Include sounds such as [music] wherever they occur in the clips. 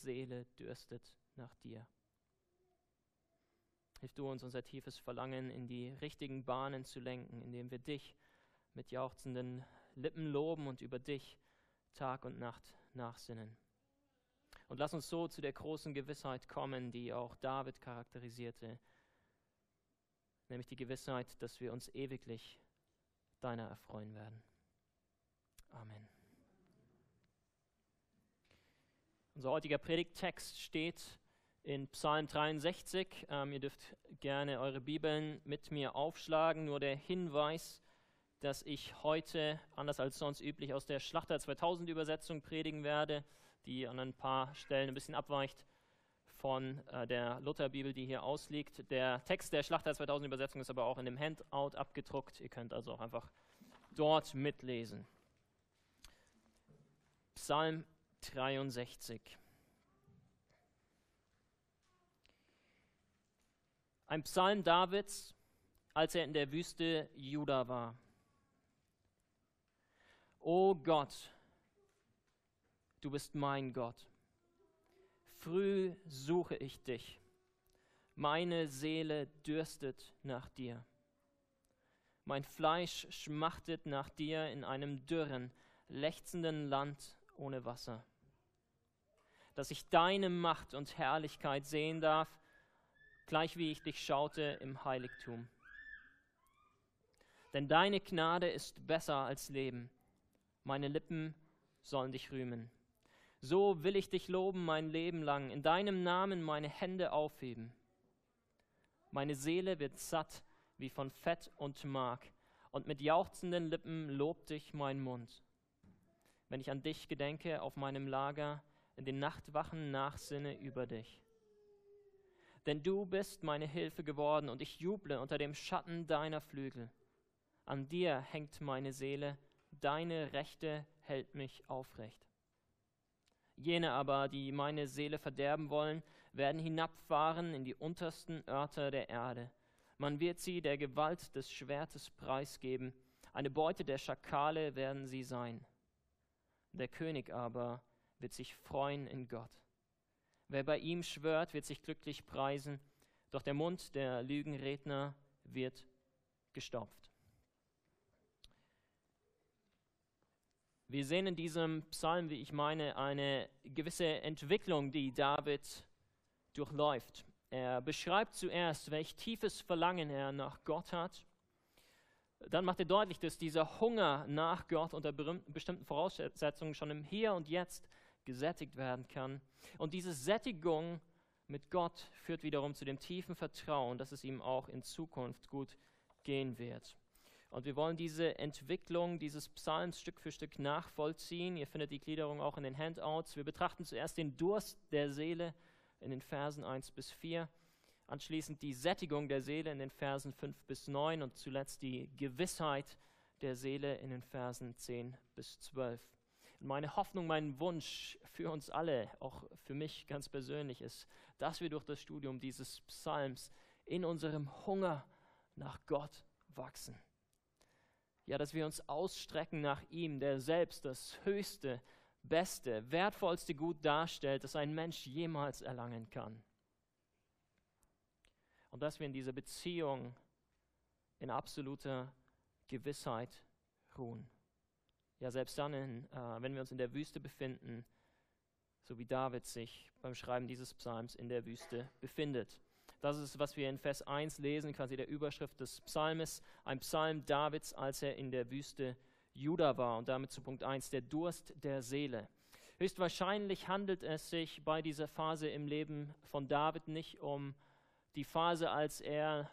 Seele dürstet nach dir. Hilf du uns, unser tiefes Verlangen in die richtigen Bahnen zu lenken, indem wir dich mit jauchzenden Lippen loben und über dich Tag und Nacht nachsinnen. Und lass uns so zu der großen Gewissheit kommen, die auch David charakterisierte, nämlich die Gewissheit, dass wir uns ewiglich deiner erfreuen werden. Amen. Unser heutiger Predigttext steht in Psalm 63. Ähm, ihr dürft gerne eure Bibeln mit mir aufschlagen. Nur der Hinweis, dass ich heute, anders als sonst üblich, aus der Schlachter 2000 Übersetzung predigen werde, die an ein paar Stellen ein bisschen abweicht von äh, der Lutherbibel, die hier ausliegt. Der Text der Schlachter 2000 Übersetzung ist aber auch in dem Handout abgedruckt. Ihr könnt also auch einfach dort mitlesen. Psalm 63. Ein Psalm Davids, als er in der Wüste Juda war. O Gott, du bist mein Gott. Früh suche ich dich. Meine Seele dürstet nach dir. Mein Fleisch schmachtet nach dir in einem dürren, lechzenden Land ohne Wasser. Dass ich deine Macht und Herrlichkeit sehen darf, gleich wie ich dich schaute im Heiligtum. Denn deine Gnade ist besser als Leben meine Lippen sollen dich rühmen. So will ich dich loben mein Leben lang, in deinem Namen meine Hände aufheben. Meine Seele wird satt wie von Fett und Mark, und mit jauchzenden Lippen lobt dich mein Mund. Wenn ich an dich gedenke auf meinem Lager, in den Nachtwachen nachsinne über dich. Denn du bist meine Hilfe geworden, und ich juble unter dem Schatten deiner Flügel. An dir hängt meine Seele, deine Rechte hält mich aufrecht. Jene aber, die meine Seele verderben wollen, werden hinabfahren in die untersten Örter der Erde. Man wird sie der Gewalt des Schwertes preisgeben, eine Beute der Schakale werden sie sein. Der König aber wird sich freuen in Gott. Wer bei ihm schwört, wird sich glücklich preisen, doch der Mund der Lügenredner wird gestopft. Wir sehen in diesem Psalm, wie ich meine, eine gewisse Entwicklung, die David durchläuft. Er beschreibt zuerst, welch tiefes Verlangen er nach Gott hat. Dann macht er deutlich, dass dieser Hunger nach Gott unter bestimmten Voraussetzungen schon im Hier und Jetzt gesättigt werden kann. Und diese Sättigung mit Gott führt wiederum zu dem tiefen Vertrauen, dass es ihm auch in Zukunft gut gehen wird. Und wir wollen diese Entwicklung dieses Psalms Stück für Stück nachvollziehen. Ihr findet die Gliederung auch in den Handouts. Wir betrachten zuerst den Durst der Seele in den Versen 1 bis 4, anschließend die Sättigung der Seele in den Versen 5 bis 9 und zuletzt die Gewissheit der Seele in den Versen 10 bis 12. Und meine Hoffnung, mein Wunsch für uns alle, auch für mich ganz persönlich, ist, dass wir durch das Studium dieses Psalms in unserem Hunger nach Gott wachsen ja, dass wir uns ausstrecken nach ihm, der selbst das höchste, beste, wertvollste Gut darstellt, das ein Mensch jemals erlangen kann. Und dass wir in dieser Beziehung in absoluter Gewissheit ruhen. Ja, selbst dann, in, äh, wenn wir uns in der Wüste befinden, so wie David sich beim Schreiben dieses Psalms in der Wüste befindet. Das ist, was wir in Vers 1 lesen, quasi der Überschrift des Psalmes, ein Psalm Davids, als er in der Wüste Juda war. Und damit zu Punkt 1, der Durst der Seele. Höchstwahrscheinlich handelt es sich bei dieser Phase im Leben von David nicht um die Phase, als er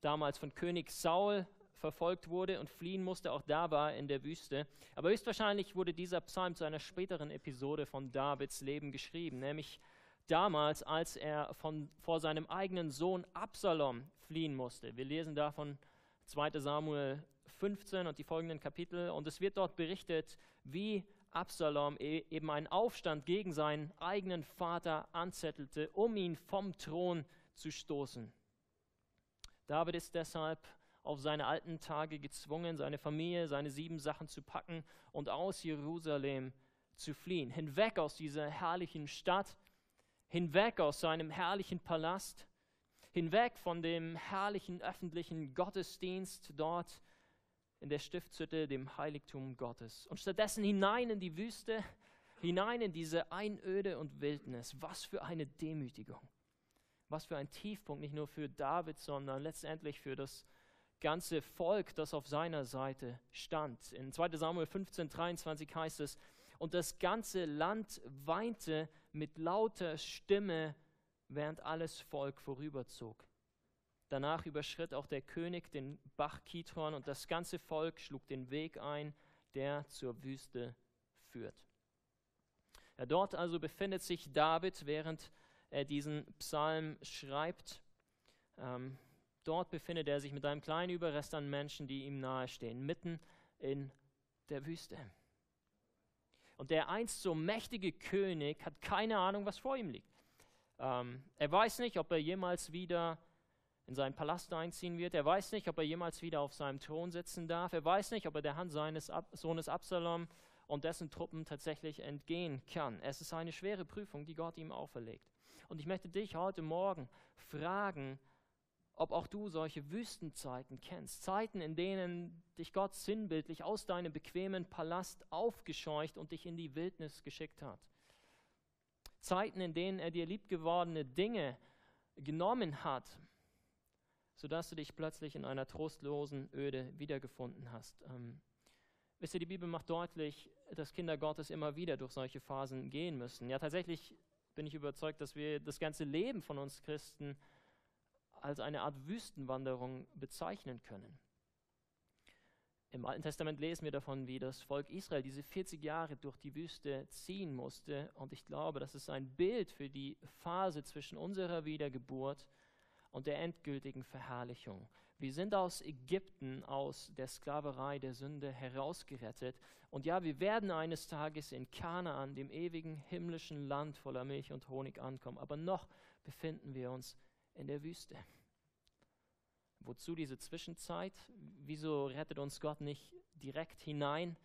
damals von König Saul verfolgt wurde und fliehen musste, auch da war in der Wüste. Aber höchstwahrscheinlich wurde dieser Psalm zu einer späteren Episode von Davids Leben geschrieben, nämlich damals, als er von, vor seinem eigenen Sohn Absalom fliehen musste. Wir lesen davon 2 Samuel 15 und die folgenden Kapitel. Und es wird dort berichtet, wie Absalom e, eben einen Aufstand gegen seinen eigenen Vater anzettelte, um ihn vom Thron zu stoßen. David ist deshalb auf seine alten Tage gezwungen, seine Familie, seine sieben Sachen zu packen und aus Jerusalem zu fliehen, hinweg aus dieser herrlichen Stadt, hinweg aus seinem herrlichen Palast, hinweg von dem herrlichen öffentlichen Gottesdienst dort in der Stiftshütte, dem Heiligtum Gottes, und stattdessen hinein in die Wüste, hinein in diese Einöde und Wildnis. Was für eine Demütigung. Was für ein Tiefpunkt, nicht nur für David, sondern letztendlich für das ganze Volk, das auf seiner Seite stand. In 2 Samuel 15, 23 heißt es, und das ganze Land weinte mit lauter Stimme, während alles Volk vorüberzog. Danach überschritt auch der König den Bach Kidron und das ganze Volk schlug den Weg ein, der zur Wüste führt. Ja, dort also befindet sich David, während er diesen Psalm schreibt. Ähm, dort befindet er sich mit einem kleinen Überrest an Menschen, die ihm nahestehen, mitten in der Wüste. Und der einst so mächtige König hat keine Ahnung, was vor ihm liegt. Ähm, er weiß nicht, ob er jemals wieder in seinen Palast einziehen wird. Er weiß nicht, ob er jemals wieder auf seinem Thron sitzen darf. Er weiß nicht, ob er der Hand seines Ab Sohnes Absalom und dessen Truppen tatsächlich entgehen kann. Es ist eine schwere Prüfung, die Gott ihm auferlegt. Und ich möchte dich heute Morgen fragen, ob auch du solche Wüstenzeiten kennst. Zeiten, in denen dich Gott sinnbildlich aus deinem bequemen Palast aufgescheucht und dich in die Wildnis geschickt hat. Zeiten, in denen er dir liebgewordene Dinge genommen hat, sodass du dich plötzlich in einer trostlosen Öde wiedergefunden hast. Ähm, wisst ihr, die Bibel macht deutlich, dass Kinder Gottes immer wieder durch solche Phasen gehen müssen. Ja, tatsächlich bin ich überzeugt, dass wir das ganze Leben von uns Christen als eine Art Wüstenwanderung bezeichnen können. Im Alten Testament lesen wir davon, wie das Volk Israel diese 40 Jahre durch die Wüste ziehen musste. Und ich glaube, das ist ein Bild für die Phase zwischen unserer Wiedergeburt und der endgültigen Verherrlichung. Wir sind aus Ägypten, aus der Sklaverei der Sünde herausgerettet. Und ja, wir werden eines Tages in Kanaan, dem ewigen himmlischen Land voller Milch und Honig ankommen. Aber noch befinden wir uns in der Wüste. Wozu diese Zwischenzeit? Wieso rettet uns Gott nicht direkt hinein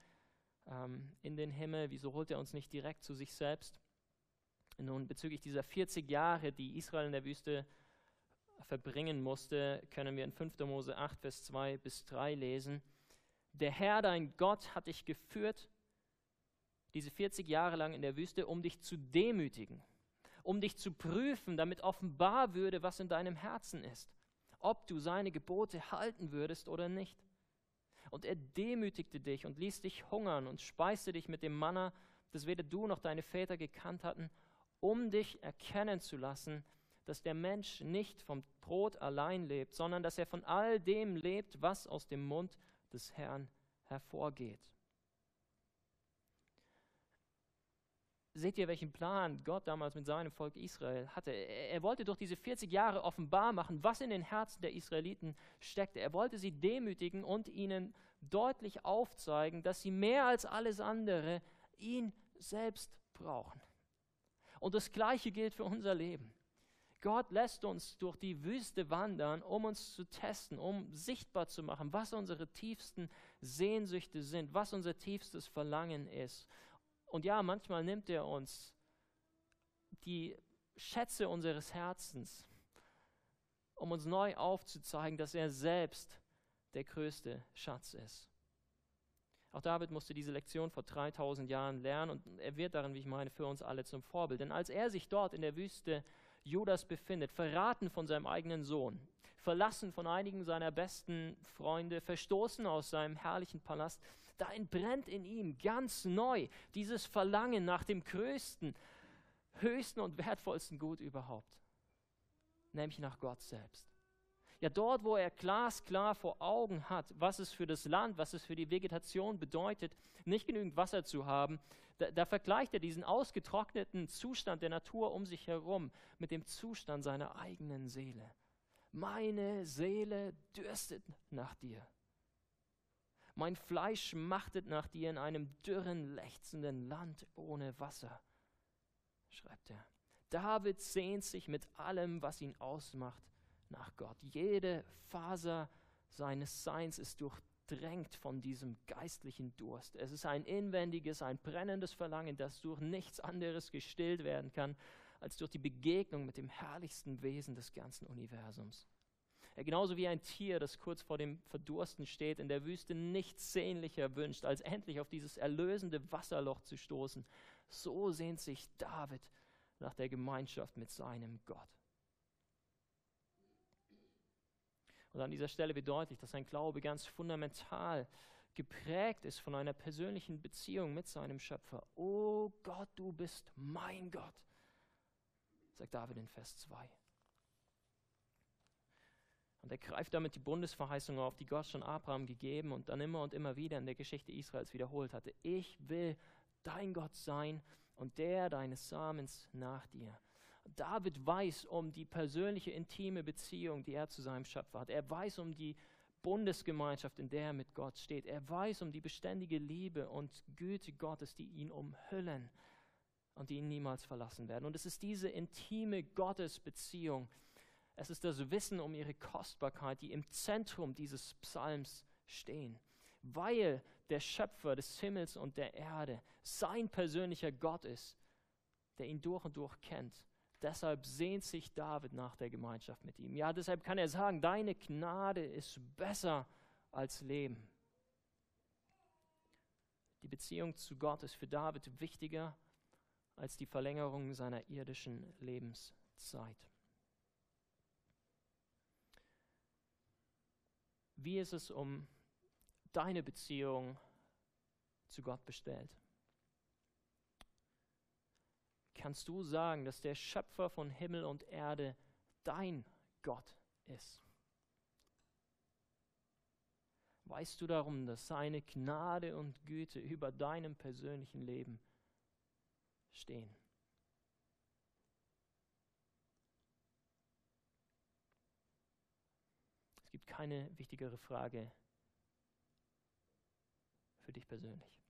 ähm, in den Himmel? Wieso holt er uns nicht direkt zu sich selbst? Nun, bezüglich dieser 40 Jahre, die Israel in der Wüste verbringen musste, können wir in 5. Mose 8, Vers 2 bis 3 lesen. Der Herr, dein Gott, hat dich geführt, diese 40 Jahre lang in der Wüste, um dich zu demütigen, um dich zu prüfen, damit offenbar würde, was in deinem Herzen ist, ob du seine Gebote halten würdest oder nicht. Und er demütigte dich und ließ dich hungern und speiste dich mit dem Manna, das weder du noch deine Väter gekannt hatten, um dich erkennen zu lassen, dass der Mensch nicht vom Brot allein lebt, sondern dass er von all dem lebt, was aus dem Mund des Herrn hervorgeht. Seht ihr, welchen Plan Gott damals mit seinem Volk Israel hatte? Er wollte durch diese 40 Jahre offenbar machen, was in den Herzen der Israeliten steckte. Er wollte sie demütigen und ihnen deutlich aufzeigen, dass sie mehr als alles andere ihn selbst brauchen. Und das Gleiche gilt für unser Leben. Gott lässt uns durch die Wüste wandern, um uns zu testen, um sichtbar zu machen, was unsere tiefsten Sehnsüchte sind, was unser tiefstes Verlangen ist. Und ja, manchmal nimmt er uns die Schätze unseres Herzens, um uns neu aufzuzeigen, dass er selbst der größte Schatz ist. Auch David musste diese Lektion vor 3000 Jahren lernen und er wird darin, wie ich meine, für uns alle zum Vorbild. Denn als er sich dort in der Wüste Judas befindet, verraten von seinem eigenen Sohn, verlassen von einigen seiner besten Freunde, verstoßen aus seinem herrlichen Palast, da entbrennt in ihm ganz neu dieses Verlangen nach dem größten, höchsten und wertvollsten Gut überhaupt, nämlich nach Gott selbst. Ja, dort, wo er glasklar vor Augen hat, was es für das Land, was es für die Vegetation bedeutet, nicht genügend Wasser zu haben, da, da, vergleicht er diesen ausgetrockneten Zustand der Natur um sich herum mit dem Zustand seiner eigenen Seele. Meine Seele dürstet nach dir. Mein Fleisch machtet nach dir in einem dürren, lechzenden Land ohne Wasser, schreibt er. David sehnt sich mit allem, was ihn ausmacht, nach Gott. Jede Faser seines Seins ist drängt von diesem geistlichen Durst. Es ist ein inwendiges, ein brennendes Verlangen, das durch nichts anderes gestillt werden kann, als durch die Begegnung mit dem herrlichsten Wesen des ganzen Universums. Ja, genauso wie ein Tier, das kurz vor dem Verdursten steht, in der Wüste nichts sehnlicher wünscht, als endlich auf dieses erlösende Wasserloch zu stoßen, so sehnt sich David nach der Gemeinschaft mit seinem Gott. Und an dieser Stelle wird deutlich, dass sein Glaube ganz fundamental geprägt ist von einer persönlichen Beziehung mit seinem Schöpfer. Oh Gott, du bist mein Gott, sagt David in Vers 2. Und er greift damit die Bundesverheißung auf, die Gott schon Abraham gegeben und dann immer und immer wieder in der Geschichte Israels wiederholt hatte. Ich will dein Gott sein und der deines Samens nach dir. David weiß um die persönliche, intime Beziehung, die er zu seinem Schöpfer hat. Er weiß um die Bundesgemeinschaft, in der er mit Gott steht. Er weiß um die beständige Liebe und Güte Gottes, die ihn umhüllen und die ihn niemals verlassen werden. Und es ist diese intime Gottesbeziehung, es ist das Wissen um ihre Kostbarkeit, die im Zentrum dieses Psalms stehen. Weil der Schöpfer des Himmels und der Erde sein persönlicher Gott ist, der ihn durch und durch kennt Deshalb sehnt sich David nach der Gemeinschaft mit ihm. Ja, deshalb kann er sagen, deine Gnade ist besser als Leben. Die Beziehung zu Gott ist für David wichtiger als die Verlängerung seiner irdischen Lebenszeit. Wie ist es um deine Beziehung zu Gott bestellt? Kannst du sagen, dass der Schöpfer von Himmel und Erde dein Gott ist. Weißt du darum, dass seine Gnade und Güte über deinem persönlichen Leben stehen? Es gibt keine wichtigere Frage für dich persönlich.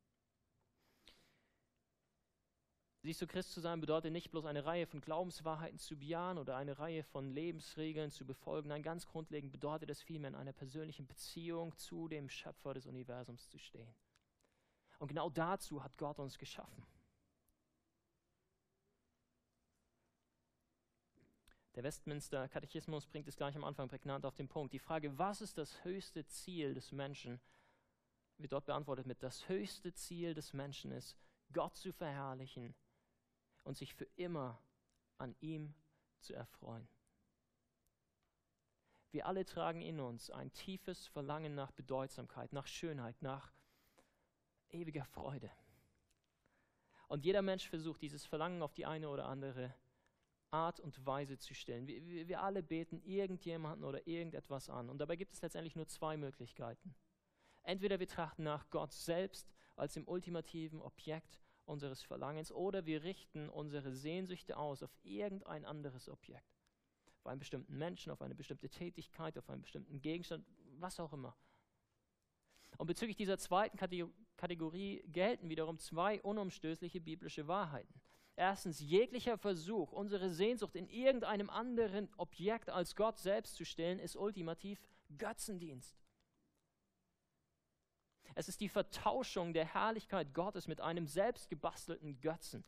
Siehst du, Christ zu sein bedeutet nicht bloß eine Reihe von Glaubenswahrheiten zu bejahen oder eine Reihe von Lebensregeln zu befolgen. Nein, ganz grundlegend bedeutet es vielmehr, in einer persönlichen Beziehung zu dem Schöpfer des Universums zu stehen. Und genau dazu hat Gott uns geschaffen. Der Westminster Katechismus bringt es gleich am Anfang prägnant auf den Punkt. Die Frage, was ist das höchste Ziel des Menschen, wird dort beantwortet mit, das höchste Ziel des Menschen ist, Gott zu verherrlichen und sich für immer an ihm zu erfreuen. Wir alle tragen in uns ein tiefes Verlangen nach Bedeutsamkeit, nach Schönheit, nach ewiger Freude. Und jeder Mensch versucht, dieses Verlangen auf die eine oder andere Art und Weise zu stellen. Wir, wir, alle beten irgendjemanden oder irgendetwas an. Und dabei gibt es letztendlich nur zwei Möglichkeiten. Entweder wir trachten nach Gott selbst als dem ultimativen Objekt unseres Verlangens oder wir richten unsere Sehnsüchte aus auf irgendein anderes Objekt. Auf einen bestimmten Menschen, auf eine bestimmte Tätigkeit, auf einen bestimmten Gegenstand, was auch immer. Und bezüglich dieser zweiten Kategorie gelten wiederum zwei unumstößliche biblische Wahrheiten. Erstens, jeglicher Versuch, unsere Sehnsucht in irgendeinem anderen Objekt als Gott selbst zu stellen, ist ultimativ Götzendienst. Es ist die Vertauschung der Herrlichkeit Gottes mit einem selbstgebastelten Götzen.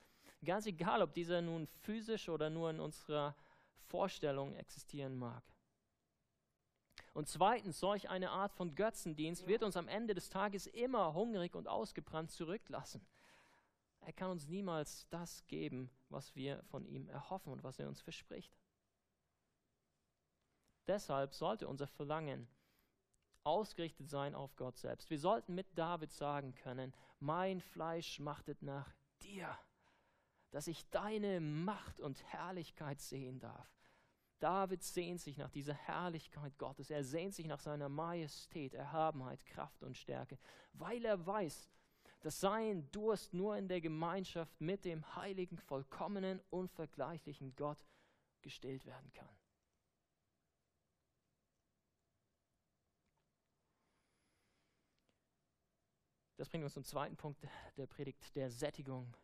Ganz egal, ob dieser nun physisch oder nur in unserer Vorstellung existieren mag. Und zweitens, solch eine Art von Götzendienst wird uns am Ende des Tages immer hungrig und ausgebrannt zurücklassen. Er kann uns niemals das geben, was wir von ihm erhoffen und was er uns verspricht. Deshalb sollte unser Verlangen ausgerichtet sein auf Gott selbst. Wir sollten mit David sagen können, mein Fleisch schmachtet nach dir, dass ich deine Macht und Herrlichkeit sehen darf. David sehnt sich nach dieser Herrlichkeit Gottes. Er sehnt sich nach seiner Majestät, Erhabenheit, Kraft und Stärke, weil er weiß, dass sein Durst nur in der Gemeinschaft mit dem heiligen, vollkommenen, unvergleichlichen Gott gestillt werden kann. Das bringt uns zum zweiten Punkt der Predigt, der Sättigung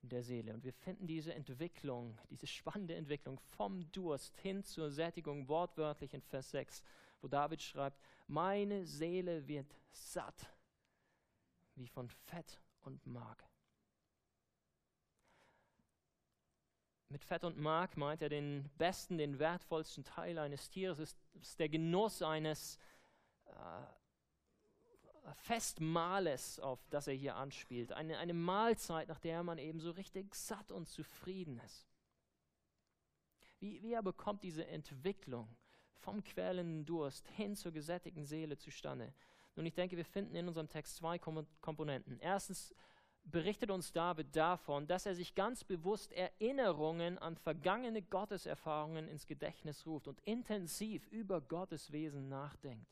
der Seele. Und wir finden diese Entwicklung, diese spannende Entwicklung vom Durst hin zur Sättigung wortwörtlich in Vers 6, wo David schreibt, meine Seele wird satt wie von Fett und Mark. Mit Fett und Mark meint er den besten, den wertvollsten Teil eines Tieres. Es ist der Genuss eines äh, Festmahles, auf das er hier anspielt. Eine, eine Mahlzeit, nach der man eben so richtig satt und zufrieden ist. Wie, wie aber kommt diese Entwicklung vom quälenden Durst hin zur gesättigten Seele zustande? Nun, ich denke, wir finden in unserem Text zwei Komponenten. Erstens berichtet uns David davon, dass er sich ganz bewusst Erinnerungen an vergangene Gotteserfahrungen ins Gedächtnis ruft und intensiv über Gottes Wesen nachdenkt.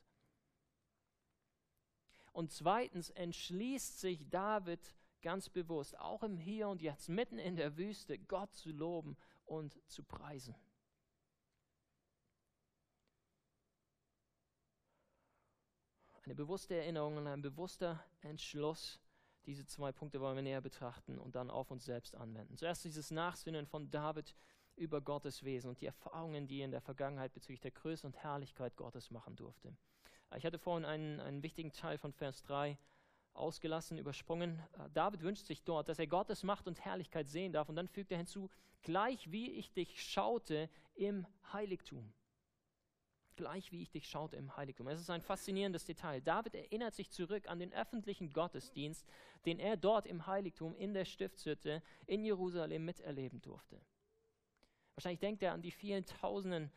Und zweitens entschließt sich David ganz bewusst, auch im Hier und Jetzt, mitten in der Wüste, Gott zu loben und zu preisen. Eine bewusste Erinnerung und ein bewusster Entschluss, diese zwei Punkte wollen wir näher betrachten und dann auf uns selbst anwenden. Zuerst dieses Nachsinnen von David über Gottes Wesen und die Erfahrungen, die er in der Vergangenheit bezüglich der Größe und Herrlichkeit Gottes machen durfte. Ich hatte vorhin einen, einen wichtigen Teil von Vers 3 ausgelassen, übersprungen. David wünscht sich dort, dass er Gottes Macht und Herrlichkeit sehen darf und dann fügt er hinzu, gleich wie ich dich schaute im Heiligtum gleich wie ich dich schaute im Heiligtum. Es ist ein faszinierendes Detail. David erinnert sich zurück an den öffentlichen Gottesdienst, den er dort im Heiligtum in der Stiftshütte in Jerusalem miterleben durfte. Wahrscheinlich denkt er an die vielen Tausenden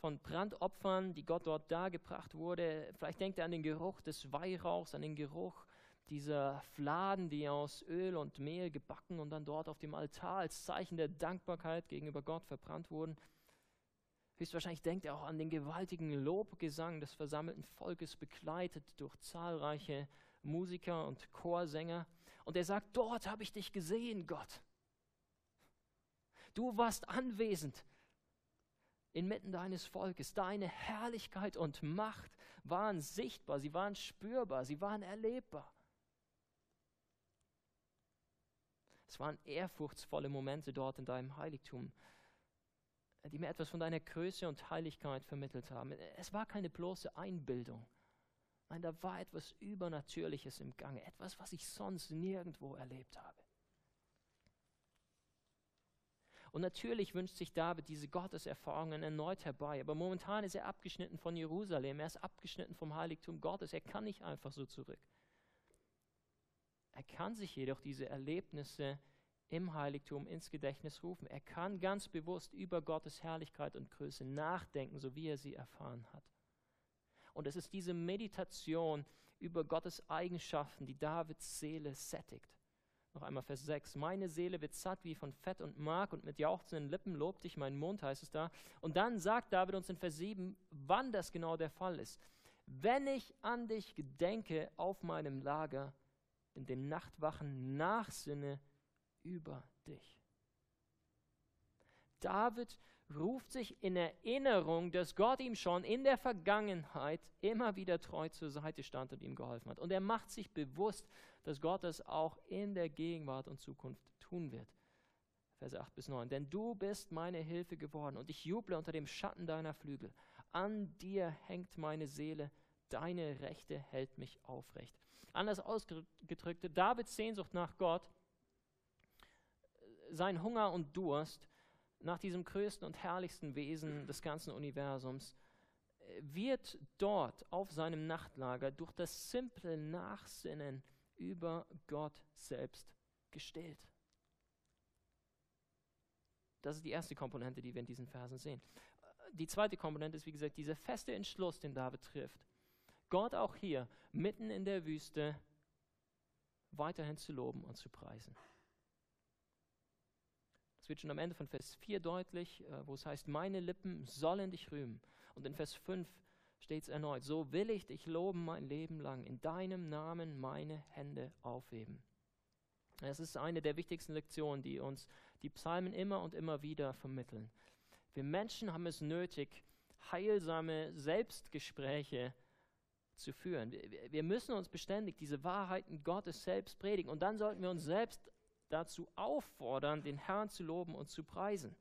von Brandopfern, die Gott dort dargebracht wurde. Vielleicht denkt er an den Geruch des Weihrauchs, an den Geruch dieser Fladen, die aus Öl und Mehl gebacken und dann dort auf dem Altar als Zeichen der Dankbarkeit gegenüber Gott verbrannt wurden. Höchstwahrscheinlich denkt er auch an den gewaltigen Lobgesang des versammelten Volkes, begleitet durch zahlreiche Musiker und Chorsänger. Und er sagt, dort habe ich dich gesehen, Gott. Du warst anwesend inmitten deines Volkes. Deine Herrlichkeit und Macht waren sichtbar, sie waren spürbar, sie waren erlebbar. Es waren ehrfurchtsvolle Momente dort in deinem Heiligtum die mir etwas von deiner Größe und Heiligkeit vermittelt haben. Es war keine bloße Einbildung. Nein, da war etwas Übernatürliches im Gange, etwas, was ich sonst nirgendwo erlebt habe. Und natürlich wünscht sich David diese Gotteserfahrungen erneut herbei, aber momentan ist er abgeschnitten von Jerusalem, er ist abgeschnitten vom Heiligtum Gottes, er kann nicht einfach so zurück. Er kann sich jedoch diese Erlebnisse im Heiligtum ins Gedächtnis rufen. Er kann ganz bewusst über Gottes Herrlichkeit und Größe nachdenken, so wie er sie erfahren hat. Und es ist diese Meditation über Gottes Eigenschaften, die Davids Seele sättigt. Noch einmal Vers 6. Meine Seele wird satt wie von Fett und Mark und mit jauchzenden Lippen lobt dich mein Mund, heißt es da. Und dann sagt David uns in Vers 7, wann das genau der Fall ist. Wenn ich an dich gedenke auf meinem Lager, in den Nachtwachen nachsinne über dich. David ruft sich in Erinnerung, dass Gott ihm schon in der Vergangenheit immer wieder treu zur Seite stand und ihm geholfen hat. Und er macht sich bewusst, dass Gott das auch in der Gegenwart und Zukunft tun wird. Verse 8 bis 9. Denn du bist meine Hilfe geworden und ich juble unter dem Schatten deiner Flügel. An dir hängt meine Seele, deine Rechte hält mich aufrecht. Anders ausgedrückt, Davids Sehnsucht nach Gott sein Hunger und Durst nach diesem größten und herrlichsten Wesen des ganzen Universums äh, wird dort auf seinem Nachtlager durch das simple Nachsinnen über Gott selbst gestillt. Das ist die erste Komponente, die wir in diesen Versen sehen. Die zweite Komponente ist, wie gesagt, dieser feste Entschluss, den David trifft. Gott auch hier, mitten in der Wüste, weiterhin zu loben und zu preisen. Es wird schon am Ende von Vers 4 deutlich, äh, wo es heißt, meine Lippen sollen dich rühmen. Und in Vers 5 steht es erneut, so will ich dich loben mein Leben lang, in deinem Namen meine Hände aufheben. Es ist eine der wichtigsten Lektionen, die uns die Psalmen immer und immer wieder vermitteln. Wir Menschen haben es nötig, heilsame Selbstgespräche zu führen. Wir müssen uns beständig diese Wahrheiten Gottes selbst predigen und dann sollten wir uns selbst dazu auffordern, den Herrn zu loben und zu preisen.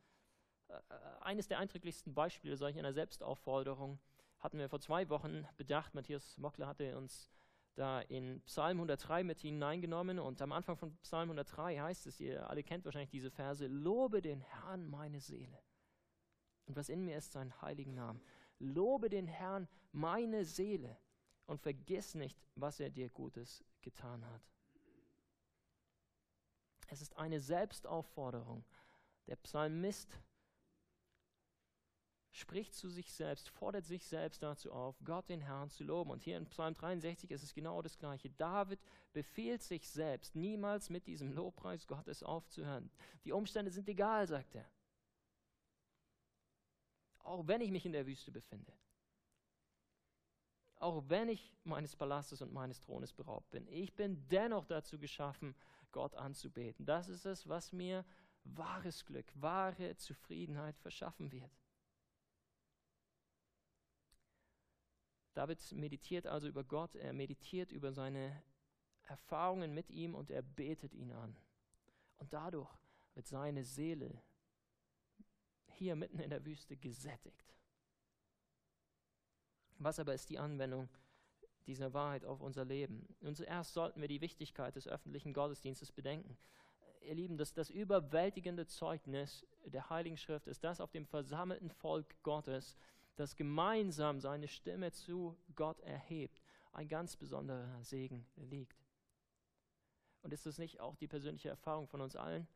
Äh, eines der eindrücklichsten Beispiele solch einer Selbstaufforderung hatten wir vor zwei Wochen bedacht. Matthias Mockler hatte uns da in Psalm 103 mit hineingenommen und am Anfang von Psalm 103 heißt es, ihr alle kennt wahrscheinlich diese Verse, lobe den Herrn meine Seele und was in mir ist, seinen heiligen Namen. Lobe den Herrn meine Seele und vergiss nicht, was er dir Gutes getan hat. Es ist eine Selbstaufforderung. Der Psalmist spricht zu sich selbst, fordert sich selbst dazu auf, Gott den Herrn zu loben. Und hier in Psalm 63 ist es genau das Gleiche. David befiehlt sich selbst, niemals mit diesem Lobpreis Gottes aufzuhören. Die Umstände sind egal, sagt er. Auch wenn ich mich in der Wüste befinde. Auch wenn ich meines Palastes und meines Thrones beraubt bin. Ich bin dennoch dazu geschaffen, Gott anzubeten. Das ist es, was mir wahres Glück, wahre Zufriedenheit verschaffen wird. David meditiert also über Gott, er meditiert über seine Erfahrungen mit ihm und er betet ihn an. Und dadurch wird seine Seele hier mitten in der Wüste gesättigt. Was aber ist die Anwendung dieser Wahrheit auf unser Leben? Und zuerst sollten wir die Wichtigkeit des öffentlichen Gottesdienstes bedenken. Ihr Lieben, das, das überwältigende Zeugnis der Heiligen Schrift ist das auf dem versammelten Volk Gottes, das gemeinsam seine Stimme zu Gott erhebt, ein ganz besonderer Segen liegt. Und ist das nicht auch die persönliche Erfahrung von uns allen?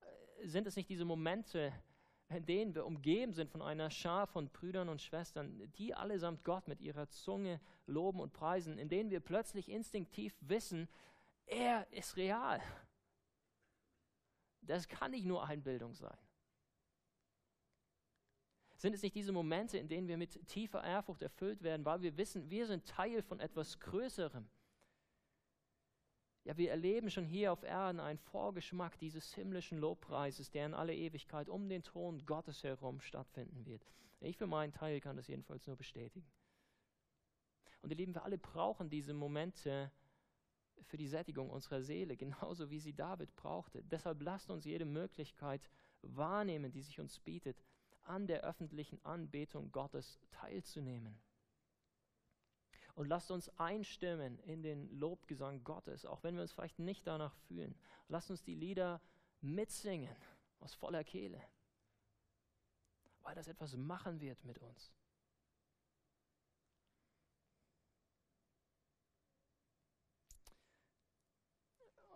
Äh, sind es nicht diese Momente, denen wir umgeben sind von einer Schar von Brüdern und Schwestern, die allesamt Gott mit ihrer Zunge loben und preisen, in denen wir plötzlich instinktiv wissen, er ist real. Das kann nicht nur Einbildung sein. Sind es nicht diese Momente, in denen wir mit tiefer Ehrfurcht erfüllt werden, weil wir wissen, wir sind Teil von etwas Größerem? Ja, wir erleben schon hier auf Erden einen Vorgeschmack dieses himmlischen Lobpreises, der in alle Ewigkeit um den Thron Gottes herum stattfinden wird. Ich für meinen Teil kann das jedenfalls nur bestätigen. Und ihr Lieben, wir alle brauchen diese Momente für die Sättigung unserer Seele, [laughs] genauso wie sie David brauchte. Deshalb lasst uns jede Möglichkeit wahrnehmen, die sich uns bietet, an der öffentlichen Anbetung Gottes teilzunehmen. Und lasst uns einstimmen in den Lobgesang Gottes, auch wenn wir uns vielleicht nicht danach fühlen. Lasst uns die Lieder mitsingen aus voller Kehle, weil das etwas machen wird mit uns.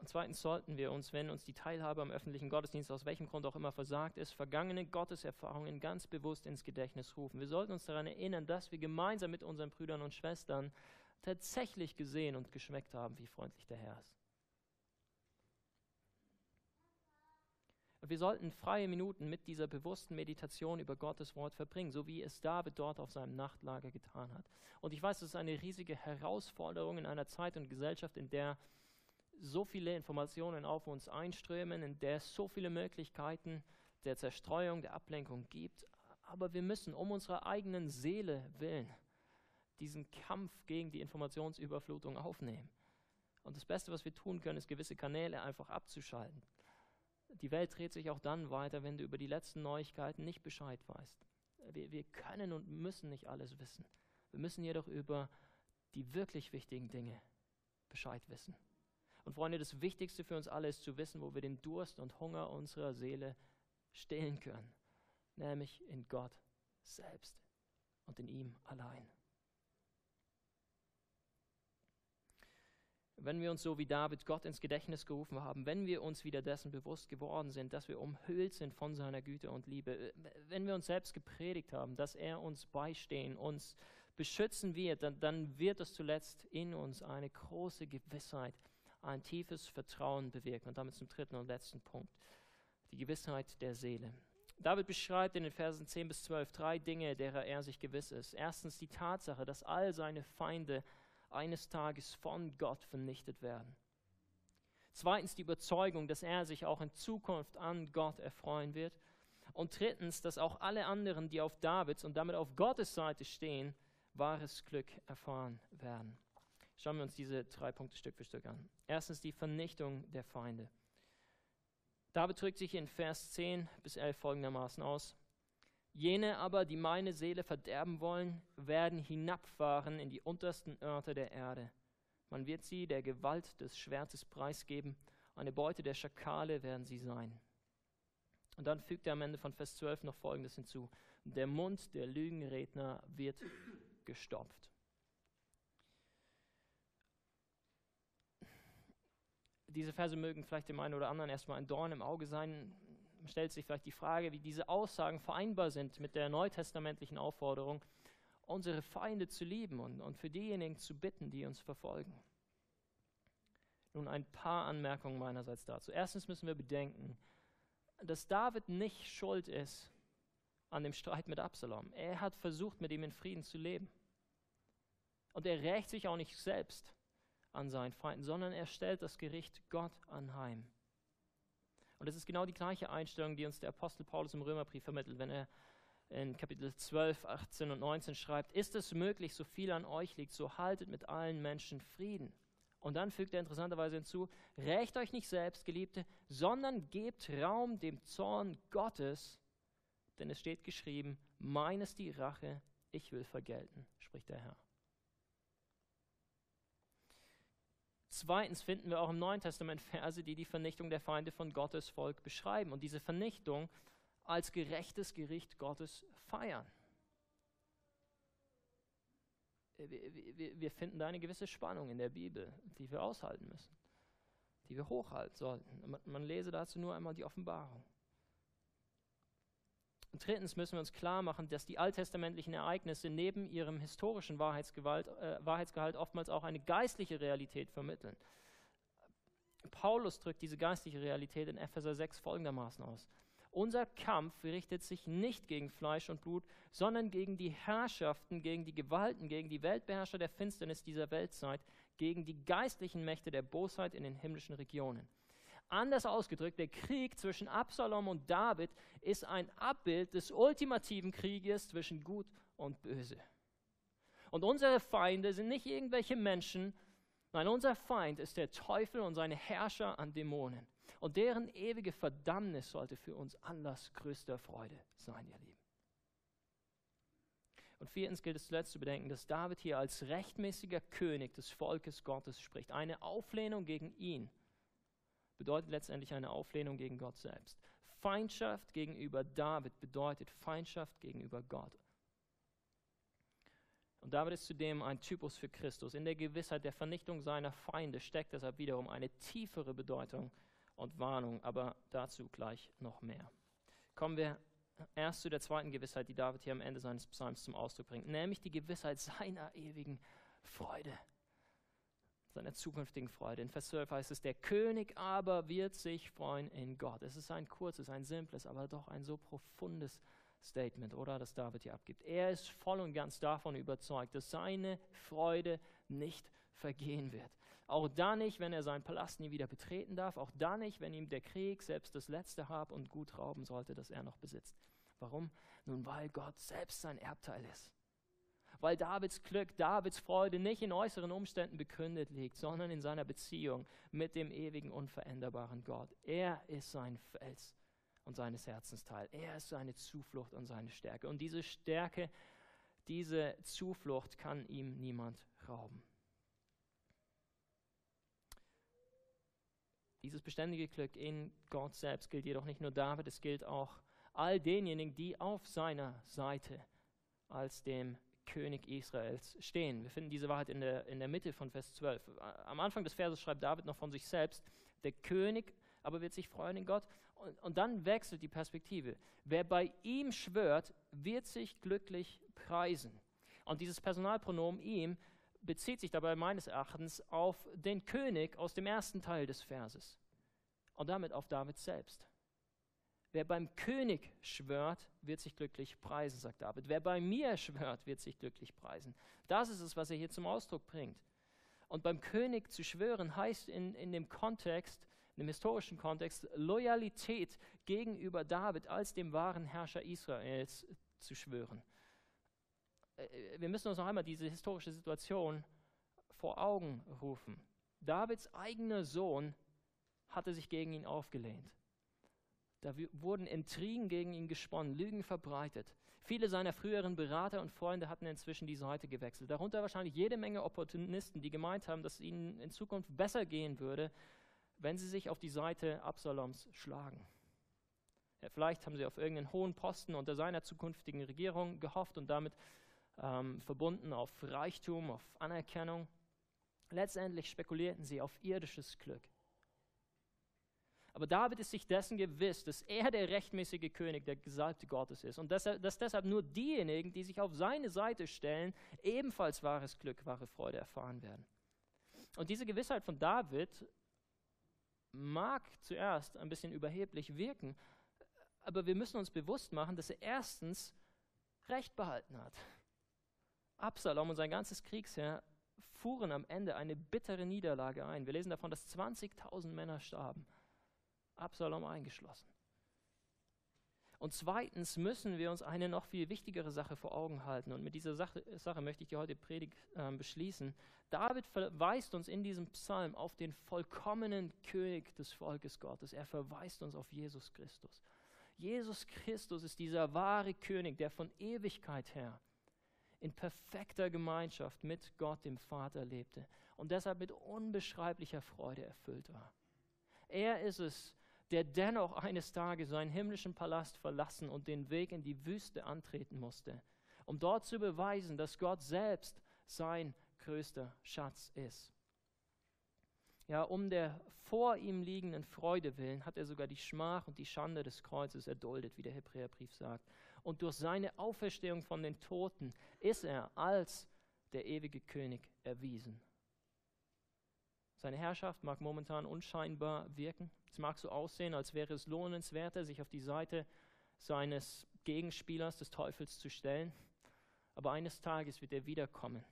Zweitens sollten wir uns, wenn uns die Teilhabe am öffentlichen Gottesdienst aus welchem Grund auch immer versagt ist, vergangene Gotteserfahrungen ganz bewusst ins Gedächtnis rufen. Wir sollten uns daran erinnern, dass wir gemeinsam mit unseren Brüdern und Schwestern tatsächlich gesehen und geschmeckt haben, wie freundlich der Herr ist. Und wir sollten freie Minuten mit dieser bewussten Meditation über Gottes Wort verbringen, so wie es David dort auf seinem Nachtlager getan hat. Und ich weiß, es ist eine riesige Herausforderung in einer Zeit und Gesellschaft, in der so viele Informationen auf uns einströmen, in der es so viele Möglichkeiten der Zerstreuung, der Ablenkung gibt. Aber wir müssen um unserer eigenen Seele willen diesen Kampf gegen die Informationsüberflutung aufnehmen. Und das Beste, was wir tun können, ist gewisse Kanäle einfach abzuschalten. Die Welt dreht sich auch dann weiter, wenn du über die letzten Neuigkeiten nicht Bescheid weißt. Wir, wir können und müssen nicht alles wissen. Wir müssen jedoch über die wirklich wichtigen Dinge Bescheid wissen. Und Freunde, das Wichtigste für uns alle ist zu wissen, wo wir den Durst und Hunger unserer Seele stillen können, nämlich in Gott selbst und in ihm allein. Wenn wir uns so wie David Gott ins Gedächtnis gerufen haben, wenn wir uns wieder dessen bewusst geworden sind, dass wir umhüllt sind von seiner Güte und Liebe, wenn wir uns selbst gepredigt haben, dass er uns beistehen, uns beschützen wird, dann, dann wird es zuletzt in uns eine große Gewissheit ein tiefes Vertrauen bewirken. Und damit zum dritten und letzten Punkt, die Gewissheit der Seele. David beschreibt in den Versen 10 bis 12 drei Dinge, derer er sich gewiss ist. Erstens die Tatsache, dass all seine Feinde eines Tages von Gott vernichtet werden. Zweitens die Überzeugung, dass er sich auch in Zukunft an Gott erfreuen wird. Und drittens, dass auch alle anderen, die auf Davids und damit auf Gottes Seite stehen, wahres Glück erfahren werden. Schauen wir uns diese drei Punkte Stück für Stück an. Erstens die Vernichtung der Feinde. David drückt sich in Vers 10 bis 11 folgendermaßen aus. Jene aber, die meine Seele verderben wollen, werden hinabfahren in die untersten Örter der Erde. Man wird sie der Gewalt des Schwertes preisgeben, eine Beute der Schakale werden sie sein. Und dann fügt er am Ende von Vers 12 noch Folgendes hinzu. Der Mund der Lügenredner wird gestopft. Diese Verse mögen vielleicht dem einen oder anderen erstmal ein Dorn im Auge sein. Man stellt sich vielleicht die Frage, wie diese Aussagen vereinbar sind mit der neutestamentlichen Aufforderung, unsere Feinde zu lieben und, und für diejenigen zu bitten, die uns verfolgen. Nun ein paar Anmerkungen meinerseits dazu. Erstens müssen wir bedenken, dass David nicht schuld ist an dem Streit mit Absalom. Er hat versucht, mit ihm in Frieden zu leben. Und er rächt sich auch nicht selbst an seinen Feinden, sondern er stellt das Gericht Gott anheim. Und das ist genau die gleiche Einstellung, die uns der Apostel Paulus im Römerbrief vermittelt, wenn er in Kapitel 12, 18 und 19 schreibt, ist es möglich, so viel an euch liegt, so haltet mit allen Menschen Frieden. Und dann fügt er interessanterweise hinzu, rächt euch nicht selbst, Geliebte, sondern gebt Raum dem Zorn Gottes, denn es steht geschrieben, mein ist die Rache, ich will vergelten, spricht der Herr. Zweitens finden wir auch im Neuen Testament Verse, die die Vernichtung der Feinde von Gottes Volk beschreiben und diese Vernichtung als gerechtes Gericht Gottes feiern. Wir, wir, finden da eine gewisse Spannung in der Bibel, die wir aushalten müssen, die wir hochhalten sollten. Man lese dazu nur einmal die Offenbarung. Und drittens müssen wir uns klar machen, dass die alttestamentlichen Ereignisse neben ihrem historischen Wahrheitsgehalt, äh, Wahrheitsgehalt oftmals auch eine geistliche Realität vermitteln. Paulus drückt diese geistliche Realität in Epheser 6 folgendermaßen aus. Unser Kampf richtet sich nicht gegen Fleisch und Blut, sondern gegen die Herrschaften, gegen die Gewalten, gegen die Weltbeherrscher der Finsternis dieser Weltzeit, gegen die geistlichen Mächte der Bosheit in den himmlischen Regionen. Anders ausgedrückt, der Krieg zwischen Absalom und David ist ein Abbild des ultimativen Krieges zwischen Gut und Böse. Und unsere Feinde sind nicht irgendwelche Menschen, nein, unser Feind ist der Teufel und seine Herrscher an Dämonen. Und deren ewige Verdammnis sollte für uns Anlass größter Freude sein, ihr Lieben. Und viertens gilt es zuletzt zu bedenken, dass David hier als rechtmäßiger König des Volkes Gottes spricht. Eine Auflehnung gegen ihn bedeutet letztendlich eine Auflehnung gegen Gott selbst. Feindschaft gegenüber David bedeutet Feindschaft gegenüber Gott. Und David ist zudem ein Typus für Christus. In der Gewissheit der Vernichtung seiner Feinde steckt deshalb wiederum eine tiefere Bedeutung und Warnung, aber dazu gleich noch mehr. Kommen wir erst zu der zweiten Gewissheit, die David hier am Ende seines Psalms zum Ausdruck bringt, nämlich die Gewissheit seiner ewigen Freude seiner zukünftigen Freude. In Vers 12 heißt es, der König aber wird sich freuen in Gott. Es ist ein kurzes, ein simples, aber doch ein so profundes Statement, oder, das David hier abgibt. Er ist voll und ganz davon überzeugt, dass seine Freude nicht vergehen wird. Auch dann nicht, wenn er seinen Palast nie wieder betreten darf, auch dann nicht, wenn ihm der Krieg selbst das letzte Hab und Gut rauben sollte, das er noch besitzt. Warum? Nun, weil Gott selbst sein Erbteil ist weil Davids Glück, Davids Freude nicht in äußeren Umständen begründet liegt, sondern in seiner Beziehung mit dem ewigen, unveränderbaren Gott. Er ist sein Fels und seines Herzens Teil. Er ist seine Zuflucht und seine Stärke. Und diese Stärke, diese Zuflucht kann ihm niemand rauben. Dieses beständige Glück in Gott selbst gilt jedoch nicht nur David, es gilt auch all denjenigen, die auf seiner Seite als dem König Israels stehen. Wir finden diese Wahrheit in der, in der Mitte von Vers 12. Am Anfang des Verses schreibt David noch von sich selbst, der König aber wird sich freuen in Gott. Und, und dann wechselt die Perspektive. Wer bei ihm schwört, wird sich glücklich preisen. Und dieses Personalpronomen ihm bezieht sich dabei meines Erachtens auf den König aus dem ersten Teil des Verses und damit auf David selbst. Wer beim König schwört, wird sich glücklich preisen, sagt David. Wer bei mir schwört, wird sich glücklich preisen. Das ist es, was er hier zum Ausdruck bringt. Und beim König zu schwören heißt in, in dem Kontext, in dem historischen Kontext, Loyalität gegenüber David als dem wahren Herrscher Israels zu schwören. Äh, wir müssen uns noch einmal diese historische Situation vor Augen rufen. Davids eigener Sohn hatte sich gegen ihn aufgelehnt. Da wurden Intrigen gegen ihn gesponnen, Lügen verbreitet. Viele seiner früheren Berater und Freunde hatten inzwischen die Seite gewechselt. Darunter wahrscheinlich jede Menge Opportunisten, die gemeint haben, dass es ihnen in Zukunft besser gehen würde, wenn sie sich auf die Seite Absaloms schlagen. Ja, vielleicht haben sie auf irgendeinen hohen Posten unter seiner zukünftigen Regierung gehofft und damit ähm, verbunden auf Reichtum, auf Anerkennung. Letztendlich spekulierten sie auf irdisches Glück. Aber David ist sich dessen gewiss, dass er der rechtmäßige König, der Gesalbte Gottes ist. Und dass, deshalb nur diejenigen, die sich auf seine Seite stellen, ebenfalls wahres Glück, wahre Freude erfahren werden. Und diese Gewissheit von David mag zuerst ein bisschen überheblich wirken, aber wir müssen uns bewusst machen, dass er erstens Recht behalten hat. Absalom und sein ganzes Kriegsheer fuhren am Ende eine bittere Niederlage ein. Wir lesen davon, dass 20.000 Männer starben. Absalom eingeschlossen. Und zweitens müssen wir uns eine noch viel wichtigere Sache vor Augen halten. Und mit dieser Sache, Sache möchte ich die heute Predigt äh, beschließen. David verweist uns in diesem Psalm auf den vollkommenen König des Volkes Gottes. Er verweist uns auf Jesus Christus. Jesus Christus ist dieser wahre König, der von Ewigkeit her in perfekter Gemeinschaft mit Gott, dem Vater, lebte und deshalb mit unbeschreiblicher Freude erfüllt war. Er ist es, der dennoch eines Tages seinen himmlischen Palast verlassen und den Weg in die Wüste antreten musste, um dort zu beweisen, dass Gott selbst sein größter Schatz ist. Ja, um der vor ihm liegenden Freude willen hat er sogar die Schmach und die Schande des Kreuzes erduldet, wie der Hebräerbrief sagt. Und durch seine Auferstehung von den Toten ist er als der ewige König erwiesen. Seine Herrschaft mag momentan unscheinbar wirken. Es mag so aussehen, als wäre es lohnenswerter, sich auf die Seite seines Gegenspielers, des Teufels, zu stellen. Aber eines Tages wird er wiederkommen,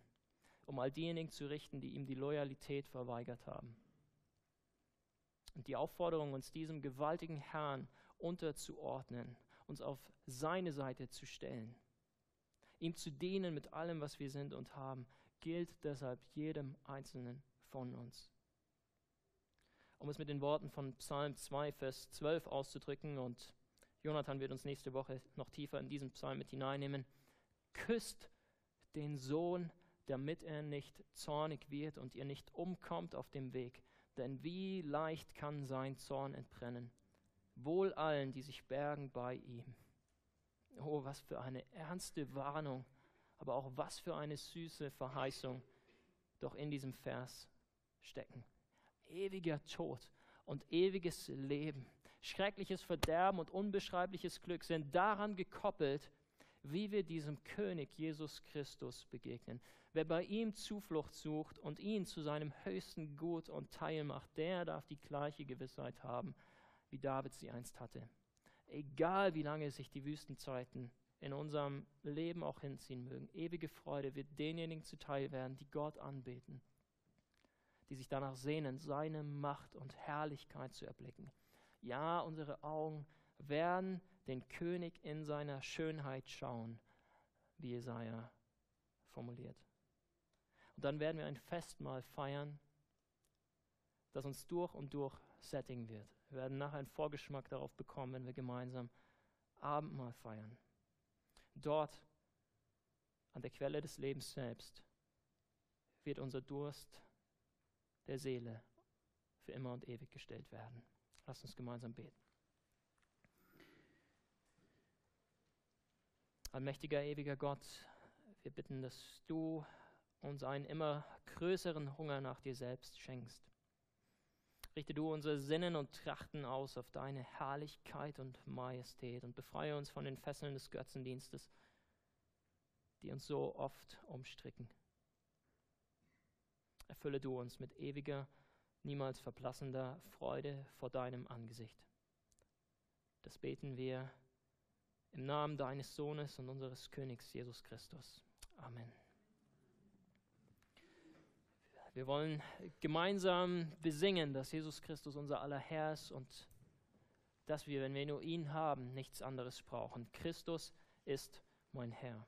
um all diejenigen zu richten, die ihm die Loyalität verweigert haben. Und die Aufforderung, uns diesem gewaltigen Herrn unterzuordnen, uns auf seine Seite zu stellen, ihm zu dienen mit allem, was wir sind und haben, gilt deshalb jedem Einzelnen von uns um es mit den Worten von Psalm 2, Vers 12 auszudrücken. Und Jonathan wird uns nächste Woche noch tiefer in diesen Psalm mit hineinnehmen. Küsst den Sohn, damit er nicht zornig wird und ihr nicht umkommt auf dem Weg. Denn wie leicht kann sein Zorn entbrennen. Wohl allen, die sich bergen bei ihm. Oh, was für eine ernste Warnung, aber auch was für eine süße Verheißung doch in diesem Vers stecken ewiger Tod und ewiges Leben, schreckliches Verderben und unbeschreibliches Glück sind daran gekoppelt, wie wir diesem König Jesus Christus begegnen. Wer bei ihm Zuflucht sucht und ihn zu seinem höchsten Gut und Teil macht, der darf die gleiche Gewissheit haben, wie David sie einst hatte. Egal wie lange sich die Wüstenzeiten in unserem Leben auch hinziehen mögen, ewige Freude wird denjenigen zuteil werden, die Gott anbeten die sich danach sehnen, seine Macht und Herrlichkeit zu erblicken. Ja, unsere Augen werden den König in seiner Schönheit schauen, wie Jesaja formuliert. Und dann werden wir ein Festmahl feiern, das uns durch und durch sättigen wird. Wir werden nachher einen Vorgeschmack darauf bekommen, wenn wir gemeinsam Abendmahl feiern. Dort, an der Quelle des Lebens selbst, wird unser Durst der Seele für immer und ewig gestellt werden. Lass uns gemeinsam beten. Allmächtiger, ewiger Gott, wir bitten, dass du uns einen immer größeren Hunger nach dir selbst schenkst. Richte du unsere Sinnen und Trachten aus auf deine Herrlichkeit und Majestät und befreie uns von den Fesseln des Götzendienstes, die uns so oft umstricken. Erfülle du uns mit ewiger, niemals verblassender Freude vor deinem Angesicht. Das beten wir im Namen deines Sohnes und unseres Königs Jesus Christus. Amen. Wir wollen gemeinsam besingen, dass Jesus Christus unser aller Herr ist und dass wir, wenn wir nur ihn haben, nichts anderes brauchen. Christus ist mein Herr.